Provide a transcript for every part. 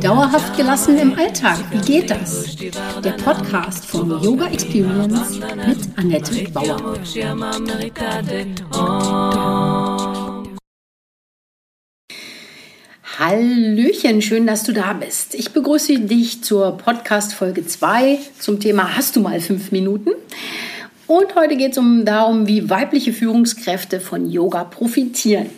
Dauerhaft gelassen im Alltag, wie geht das? Der Podcast von Yoga Experience mit Annette Bauer. Hallöchen, schön, dass du da bist. Ich begrüße dich zur Podcast Folge 2 zum Thema Hast du mal fünf Minuten? Und heute geht es um darum, wie weibliche Führungskräfte von Yoga profitieren.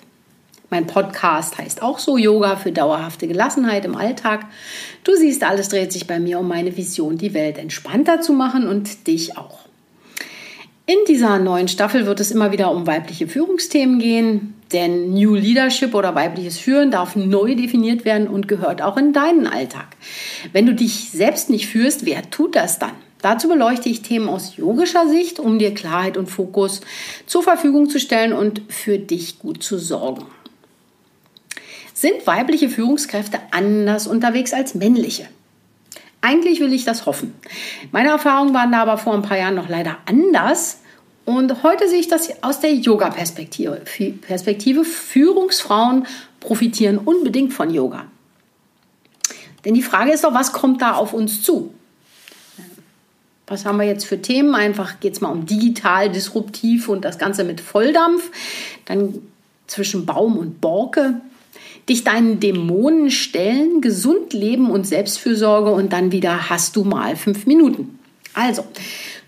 Mein Podcast heißt auch so Yoga für dauerhafte Gelassenheit im Alltag. Du siehst, alles dreht sich bei mir um meine Vision, die Welt entspannter zu machen und dich auch. In dieser neuen Staffel wird es immer wieder um weibliche Führungsthemen gehen, denn New Leadership oder weibliches Führen darf neu definiert werden und gehört auch in deinen Alltag. Wenn du dich selbst nicht führst, wer tut das dann? Dazu beleuchte ich Themen aus yogischer Sicht, um dir Klarheit und Fokus zur Verfügung zu stellen und für dich gut zu sorgen. Sind weibliche Führungskräfte anders unterwegs als männliche? Eigentlich will ich das hoffen. Meine Erfahrungen waren da aber vor ein paar Jahren noch leider anders. Und heute sehe ich das aus der Yoga-Perspektive. Perspektive Führungsfrauen profitieren unbedingt von Yoga. Denn die Frage ist doch, was kommt da auf uns zu? Was haben wir jetzt für Themen? Einfach geht es mal um digital, disruptiv und das Ganze mit Volldampf. Dann zwischen Baum und Borke dich deinen Dämonen stellen, gesund leben und Selbstfürsorge und dann wieder hast du mal fünf Minuten. Also,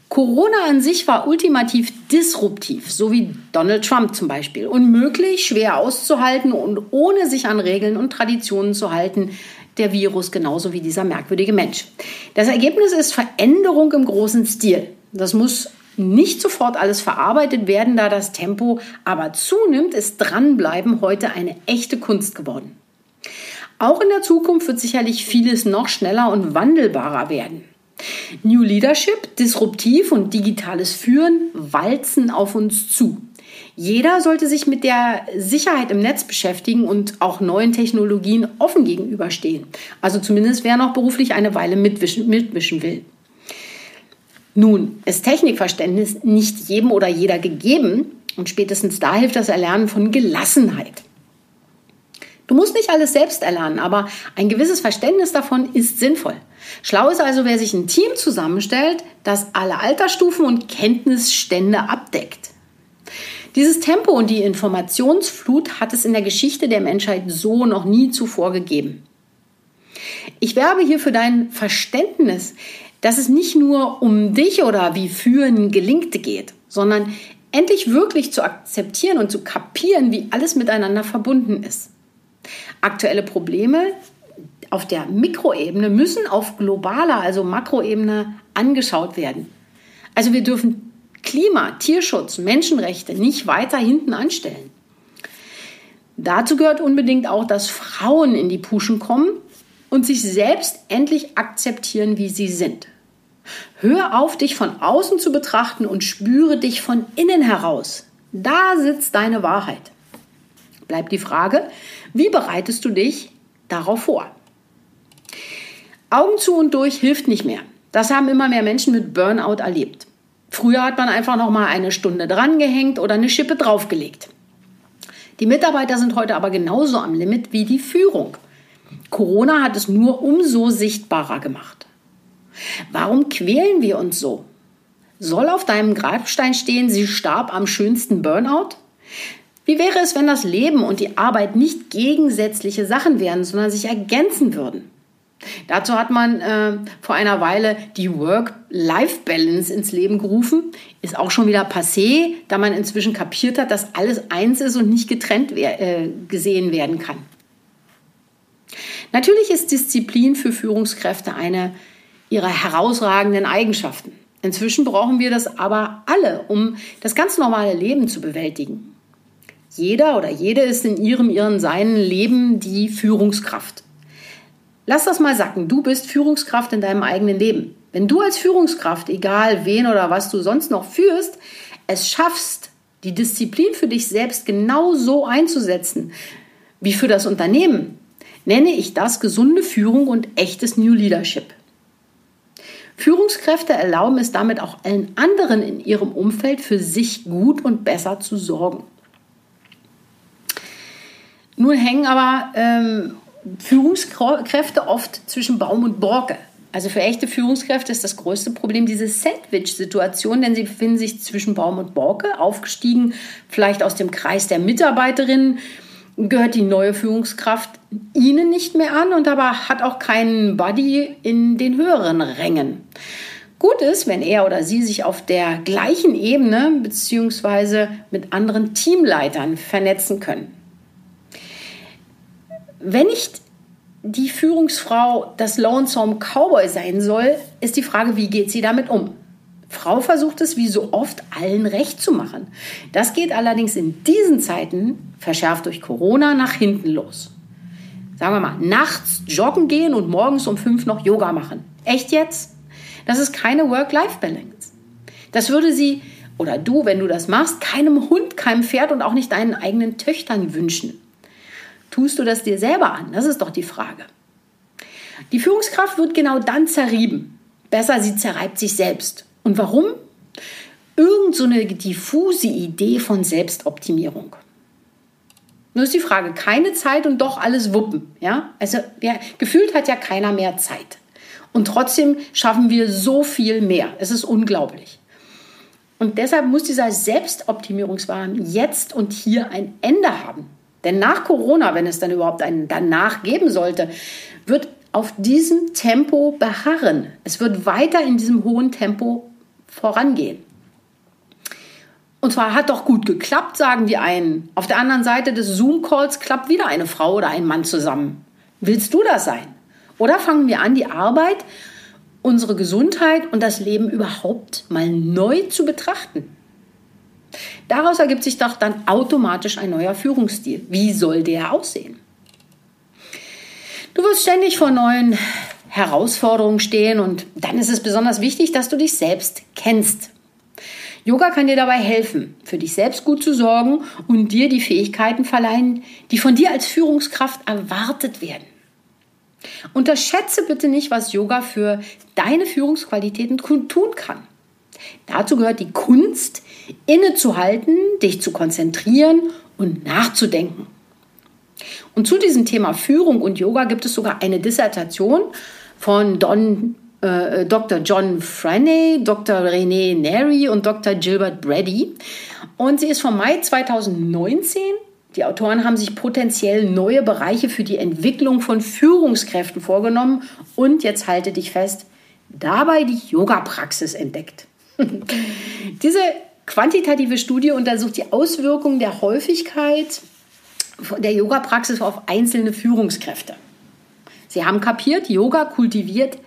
Corona an sich war ultimativ disruptiv, so wie Donald Trump zum Beispiel. Unmöglich, schwer auszuhalten und ohne sich an Regeln und Traditionen zu halten, der Virus genauso wie dieser merkwürdige Mensch. Das Ergebnis ist Veränderung im großen Stil. Das muss nicht sofort alles verarbeitet werden, da das Tempo aber zunimmt, ist Dranbleiben heute eine echte Kunst geworden. Auch in der Zukunft wird sicherlich vieles noch schneller und wandelbarer werden. New Leadership, disruptiv und digitales Führen walzen auf uns zu. Jeder sollte sich mit der Sicherheit im Netz beschäftigen und auch neuen Technologien offen gegenüberstehen. Also zumindest wer noch beruflich eine Weile mitwischen, mitwischen will. Nun ist Technikverständnis nicht jedem oder jeder gegeben und spätestens da hilft das Erlernen von Gelassenheit. Du musst nicht alles selbst erlernen, aber ein gewisses Verständnis davon ist sinnvoll. Schlau ist also, wer sich ein Team zusammenstellt, das alle Altersstufen und Kenntnisstände abdeckt. Dieses Tempo und die Informationsflut hat es in der Geschichte der Menschheit so noch nie zuvor gegeben. Ich werbe hier für dein Verständnis, dass es nicht nur um dich oder wie Führen gelingt geht, sondern endlich wirklich zu akzeptieren und zu kapieren, wie alles miteinander verbunden ist. Aktuelle Probleme auf der Mikroebene müssen auf globaler, also Makroebene angeschaut werden. Also wir dürfen Klima, Tierschutz, Menschenrechte nicht weiter hinten anstellen. Dazu gehört unbedingt auch, dass Frauen in die Puschen kommen und sich selbst endlich akzeptieren, wie sie sind. Hör auf, dich von außen zu betrachten und spüre dich von innen heraus. Da sitzt deine Wahrheit. Bleibt die Frage, wie bereitest du dich darauf vor? Augen zu und durch hilft nicht mehr. Das haben immer mehr Menschen mit Burnout erlebt. Früher hat man einfach noch mal eine Stunde drangehängt oder eine Schippe draufgelegt. Die Mitarbeiter sind heute aber genauso am Limit wie die Führung. Corona hat es nur umso sichtbarer gemacht. Warum quälen wir uns so? Soll auf deinem Grabstein stehen, sie starb am schönsten Burnout? Wie wäre es, wenn das Leben und die Arbeit nicht gegensätzliche Sachen wären, sondern sich ergänzen würden? Dazu hat man äh, vor einer Weile die Work-Life-Balance ins Leben gerufen. Ist auch schon wieder passé, da man inzwischen kapiert hat, dass alles eins ist und nicht getrennt äh, gesehen werden kann. Natürlich ist Disziplin für Führungskräfte eine ihrer herausragenden Eigenschaften. Inzwischen brauchen wir das aber alle, um das ganz normale Leben zu bewältigen. Jeder oder jede ist in ihrem, ihren, seinen Leben die Führungskraft. Lass das mal sacken. Du bist Führungskraft in deinem eigenen Leben. Wenn du als Führungskraft, egal wen oder was du sonst noch führst, es schaffst, die Disziplin für dich selbst genau so einzusetzen wie für das Unternehmen, nenne ich das gesunde Führung und echtes New Leadership. Führungskräfte erlauben es damit auch allen anderen in ihrem Umfeld für sich gut und besser zu sorgen. Nun hängen aber ähm, Führungskräfte oft zwischen Baum und Borke. Also für echte Führungskräfte ist das größte Problem diese Sandwich-Situation, denn sie befinden sich zwischen Baum und Borke, aufgestiegen vielleicht aus dem Kreis der Mitarbeiterinnen, gehört die neue Führungskraft ihnen nicht mehr an und aber hat auch keinen Buddy in den höheren Rängen. Gut ist, wenn er oder sie sich auf der gleichen Ebene bzw. mit anderen Teamleitern vernetzen können. Wenn nicht die Führungsfrau das Lonesome Cowboy sein soll, ist die Frage, wie geht sie damit um? Frau versucht es wie so oft allen recht zu machen. Das geht allerdings in diesen Zeiten, verschärft durch Corona, nach hinten los. Sagen wir mal, nachts joggen gehen und morgens um fünf noch Yoga machen. Echt jetzt? Das ist keine Work-Life-Balance. Das würde sie oder du, wenn du das machst, keinem Hund, keinem Pferd und auch nicht deinen eigenen Töchtern wünschen. Tust du das dir selber an? Das ist doch die Frage. Die Führungskraft wird genau dann zerrieben. Besser, sie zerreibt sich selbst. Und warum? Irgend so eine diffuse Idee von Selbstoptimierung. Nur ist die Frage, keine Zeit und doch alles wuppen. Ja? Also ja, gefühlt hat ja keiner mehr Zeit. Und trotzdem schaffen wir so viel mehr. Es ist unglaublich. Und deshalb muss dieser Selbstoptimierungswahn jetzt und hier ein Ende haben. Denn nach Corona, wenn es dann überhaupt einen danach geben sollte, wird auf diesem Tempo beharren. Es wird weiter in diesem hohen Tempo vorangehen. Und zwar hat doch gut geklappt, sagen die einen. Auf der anderen Seite des Zoom-Calls klappt wieder eine Frau oder ein Mann zusammen. Willst du das sein? Oder fangen wir an, die Arbeit, unsere Gesundheit und das Leben überhaupt mal neu zu betrachten? Daraus ergibt sich doch dann automatisch ein neuer Führungsstil. Wie soll der aussehen? Du wirst ständig vor neuen Herausforderungen stehen und dann ist es besonders wichtig, dass du dich selbst kennst. Yoga kann dir dabei helfen, für dich selbst gut zu sorgen und dir die Fähigkeiten verleihen, die von dir als Führungskraft erwartet werden. Unterschätze bitte nicht, was Yoga für deine Führungsqualitäten tun kann. Dazu gehört die Kunst, innezuhalten, dich zu konzentrieren und nachzudenken. Und zu diesem Thema Führung und Yoga gibt es sogar eine Dissertation von Don, äh, Dr. John Franney, Dr. René Neri und Dr. Gilbert Brady. Und sie ist vom Mai 2019. Die Autoren haben sich potenziell neue Bereiche für die Entwicklung von Führungskräften vorgenommen und jetzt halte dich fest, dabei die Yoga-Praxis entdeckt. Diese quantitative Studie untersucht die Auswirkungen der Häufigkeit der Yoga-Praxis auf einzelne Führungskräfte. Sie haben kapiert, Yoga kultiviert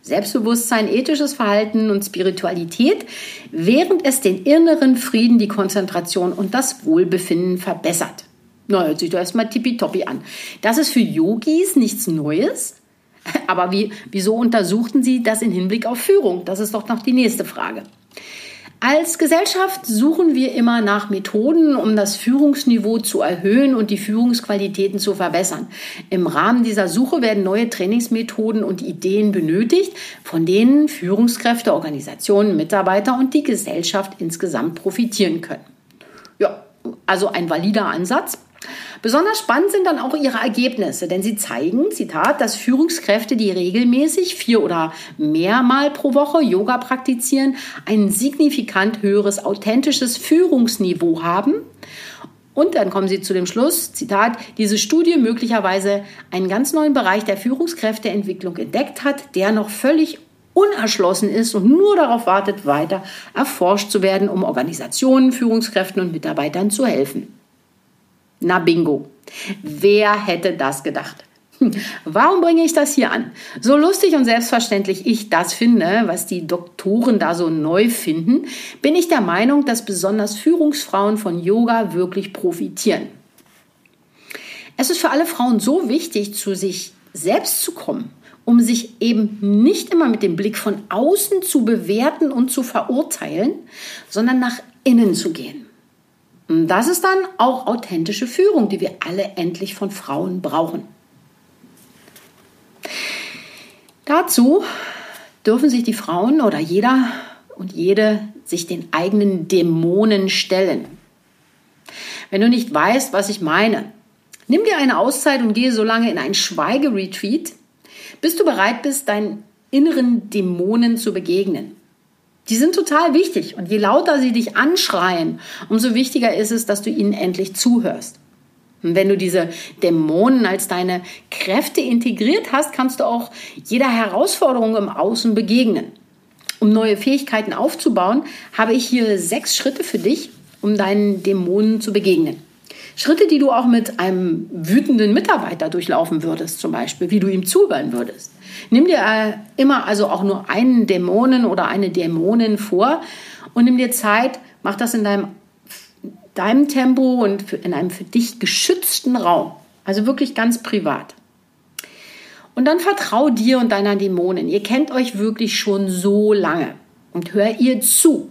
Selbstbewusstsein, ethisches Verhalten und Spiritualität, während es den inneren Frieden, die Konzentration und das Wohlbefinden verbessert. Na, hört sich doch erstmal tippitoppi an. Das ist für Yogis nichts Neues. Aber wie, wieso untersuchten sie das in Hinblick auf Führung? Das ist doch noch die nächste Frage. Als Gesellschaft suchen wir immer nach Methoden, um das Führungsniveau zu erhöhen und die Führungsqualitäten zu verbessern. Im Rahmen dieser Suche werden neue Trainingsmethoden und Ideen benötigt, von denen Führungskräfte, Organisationen, Mitarbeiter und die Gesellschaft insgesamt profitieren können. Ja, also ein valider Ansatz. Besonders spannend sind dann auch ihre Ergebnisse, denn sie zeigen, Zitat, dass Führungskräfte, die regelmäßig vier oder mehrmal pro Woche Yoga praktizieren, ein signifikant höheres authentisches Führungsniveau haben. Und dann kommen sie zu dem Schluss, Zitat, diese Studie möglicherweise einen ganz neuen Bereich der Führungskräfteentwicklung entdeckt hat, der noch völlig unerschlossen ist und nur darauf wartet, weiter erforscht zu werden, um Organisationen, Führungskräften und Mitarbeitern zu helfen. Na bingo. Wer hätte das gedacht? Warum bringe ich das hier an? So lustig und selbstverständlich ich das finde, was die Doktoren da so neu finden, bin ich der Meinung, dass besonders Führungsfrauen von Yoga wirklich profitieren. Es ist für alle Frauen so wichtig, zu sich selbst zu kommen, um sich eben nicht immer mit dem Blick von außen zu bewerten und zu verurteilen, sondern nach innen zu gehen. Und das ist dann auch authentische Führung, die wir alle endlich von Frauen brauchen. Dazu dürfen sich die Frauen oder jeder und jede sich den eigenen Dämonen stellen. Wenn du nicht weißt, was ich meine, nimm dir eine Auszeit und gehe so lange in ein Schweigeretreat, bis du bereit bist, deinen inneren Dämonen zu begegnen. Die sind total wichtig und je lauter sie dich anschreien, umso wichtiger ist es, dass du ihnen endlich zuhörst. Und wenn du diese Dämonen als deine Kräfte integriert hast, kannst du auch jeder Herausforderung im Außen begegnen. Um neue Fähigkeiten aufzubauen, habe ich hier sechs Schritte für dich, um deinen Dämonen zu begegnen. Schritte, die du auch mit einem wütenden Mitarbeiter durchlaufen würdest, zum Beispiel, wie du ihm zuhören würdest. Nimm dir äh, immer also auch nur einen Dämonen oder eine Dämonin vor und nimm dir Zeit, mach das in deinem, deinem Tempo und in einem für dich geschützten Raum. Also wirklich ganz privat. Und dann vertrau dir und deiner Dämonin. Ihr kennt euch wirklich schon so lange. Und hör ihr zu.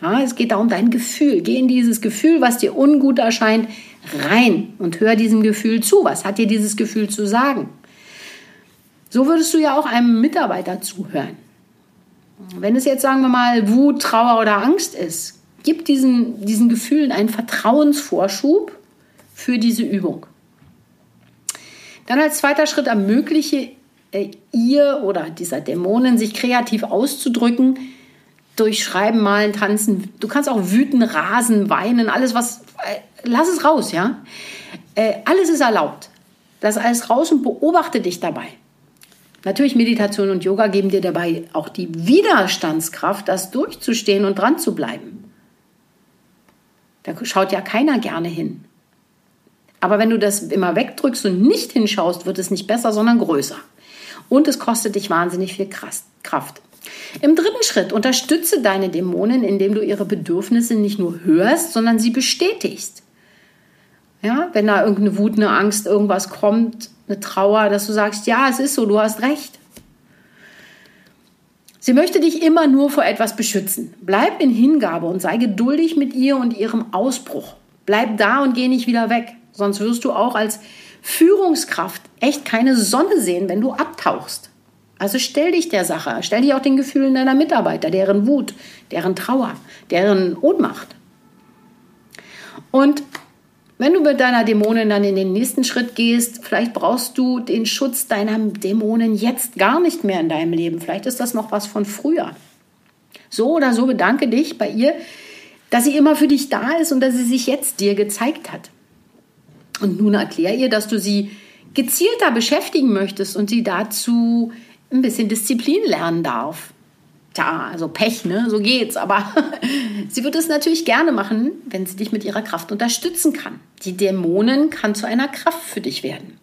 Ja, es geht da um dein Gefühl. Geh in dieses Gefühl, was dir ungut erscheint, rein und hör diesem Gefühl zu. Was hat dir dieses Gefühl zu sagen? So würdest du ja auch einem Mitarbeiter zuhören. Wenn es jetzt, sagen wir mal, Wut, Trauer oder Angst ist, gib diesen, diesen Gefühlen einen Vertrauensvorschub für diese Übung. Dann als zweiter Schritt ermögliche äh, ihr oder dieser Dämonen, sich kreativ auszudrücken, durch Schreiben, Malen, Tanzen. Du kannst auch wüten, rasen, weinen, alles was, äh, lass es raus, ja. Äh, alles ist erlaubt. Lass alles raus und beobachte dich dabei. Natürlich Meditation und Yoga geben dir dabei auch die Widerstandskraft, das durchzustehen und dran zu bleiben. Da schaut ja keiner gerne hin. Aber wenn du das immer wegdrückst und nicht hinschaust, wird es nicht besser, sondern größer. Und es kostet dich wahnsinnig viel Kraft. Im dritten Schritt unterstütze deine Dämonen, indem du ihre Bedürfnisse nicht nur hörst, sondern sie bestätigst. Ja, wenn da irgendeine Wut, eine Angst, irgendwas kommt, eine Trauer, dass du sagst, ja, es ist so, du hast recht. Sie möchte dich immer nur vor etwas beschützen. Bleib in Hingabe und sei geduldig mit ihr und ihrem Ausbruch. Bleib da und geh nicht wieder weg. Sonst wirst du auch als Führungskraft echt keine Sonne sehen, wenn du abtauchst. Also stell dich der Sache, stell dich auch den Gefühlen deiner Mitarbeiter, deren Wut, deren Trauer, deren Ohnmacht. Und wenn du mit deiner Dämonin dann in den nächsten Schritt gehst, vielleicht brauchst du den Schutz deiner Dämonen jetzt gar nicht mehr in deinem Leben. Vielleicht ist das noch was von früher. So oder so bedanke dich bei ihr, dass sie immer für dich da ist und dass sie sich jetzt dir gezeigt hat. Und nun erklär ihr, dass du sie gezielter beschäftigen möchtest und sie dazu ein bisschen Disziplin lernen darf. Tja, also Pech, ne? So geht's. Aber sie wird es natürlich gerne machen, wenn sie dich mit ihrer Kraft unterstützen kann. Die Dämonen kann zu einer Kraft für dich werden.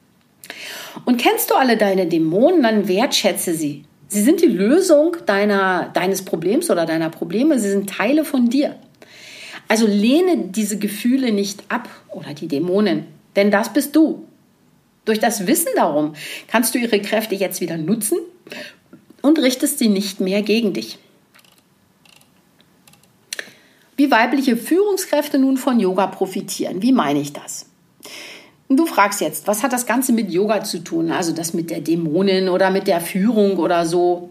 Und kennst du alle deine Dämonen, dann wertschätze sie. Sie sind die Lösung deiner, deines Problems oder deiner Probleme. Sie sind Teile von dir. Also lehne diese Gefühle nicht ab oder die Dämonen. Denn das bist du. Durch das Wissen darum kannst du ihre Kräfte jetzt wieder nutzen und richtest sie nicht mehr gegen dich. Wie weibliche Führungskräfte nun von Yoga profitieren, wie meine ich das? Du fragst jetzt, was hat das Ganze mit Yoga zu tun? Also das mit der Dämonin oder mit der Führung oder so.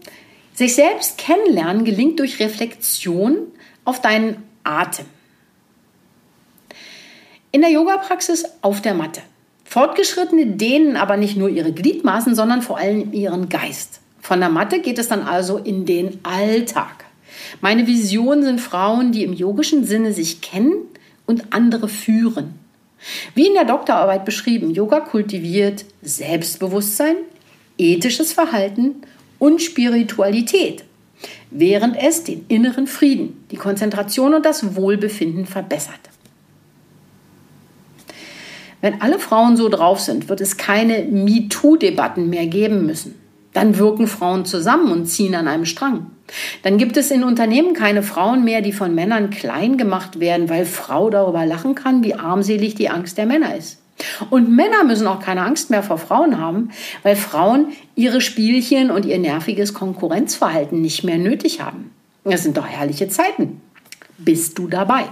Sich selbst kennenlernen gelingt durch Reflexion auf deinen Atem. In der Yoga-Praxis auf der Matte. Fortgeschrittene dehnen aber nicht nur ihre Gliedmaßen, sondern vor allem ihren Geist. Von der Matte geht es dann also in den Alltag. Meine Vision sind Frauen, die im yogischen Sinne sich kennen und andere führen. Wie in der Doktorarbeit beschrieben, Yoga kultiviert Selbstbewusstsein, ethisches Verhalten und Spiritualität, während es den inneren Frieden, die Konzentration und das Wohlbefinden verbessert. Wenn alle Frauen so drauf sind, wird es keine MeToo-Debatten mehr geben müssen. Dann wirken Frauen zusammen und ziehen an einem Strang. Dann gibt es in Unternehmen keine Frauen mehr, die von Männern klein gemacht werden, weil Frau darüber lachen kann, wie armselig die Angst der Männer ist. Und Männer müssen auch keine Angst mehr vor Frauen haben, weil Frauen ihre Spielchen und ihr nerviges Konkurrenzverhalten nicht mehr nötig haben. Das sind doch herrliche Zeiten. Bist du dabei?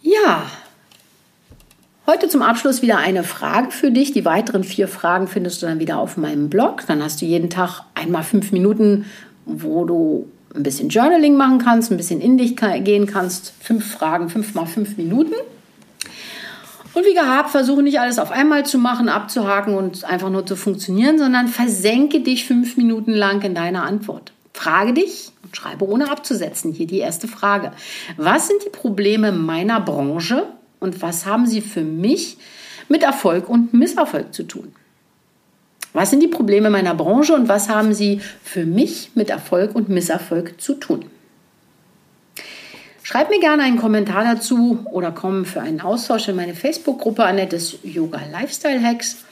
Ja, heute zum Abschluss wieder eine Frage für dich. Die weiteren vier Fragen findest du dann wieder auf meinem Blog. Dann hast du jeden Tag einmal fünf Minuten, wo du ein bisschen Journaling machen kannst, ein bisschen in dich gehen kannst. Fünf Fragen, fünf mal fünf Minuten. Und wie gehabt, versuche nicht alles auf einmal zu machen, abzuhaken und einfach nur zu funktionieren, sondern versenke dich fünf Minuten lang in deiner Antwort. Frage dich und schreibe ohne abzusetzen. Hier die erste Frage. Was sind die Probleme meiner Branche und was haben sie für mich mit Erfolg und Misserfolg zu tun? Was sind die Probleme meiner Branche und was haben sie für mich mit Erfolg und Misserfolg zu tun? Schreib mir gerne einen Kommentar dazu oder komm für einen Austausch in meine Facebook-Gruppe Annettes Yoga Lifestyle Hacks.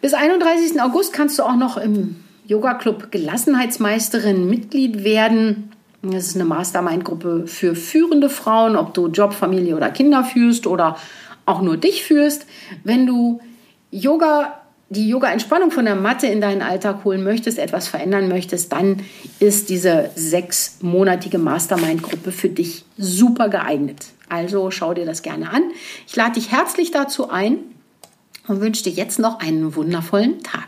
Bis 31. August kannst du auch noch im Yoga Club Gelassenheitsmeisterin Mitglied werden. Das ist eine Mastermind-Gruppe für führende Frauen, ob du Job, Familie oder Kinder führst oder auch nur dich führst. Wenn du Yoga die Yoga-Entspannung von der Matte in deinen Alltag holen möchtest, etwas verändern möchtest, dann ist diese sechsmonatige Mastermind-Gruppe für dich super geeignet. Also schau dir das gerne an. Ich lade dich herzlich dazu ein und wünsche dir jetzt noch einen wundervollen Tag.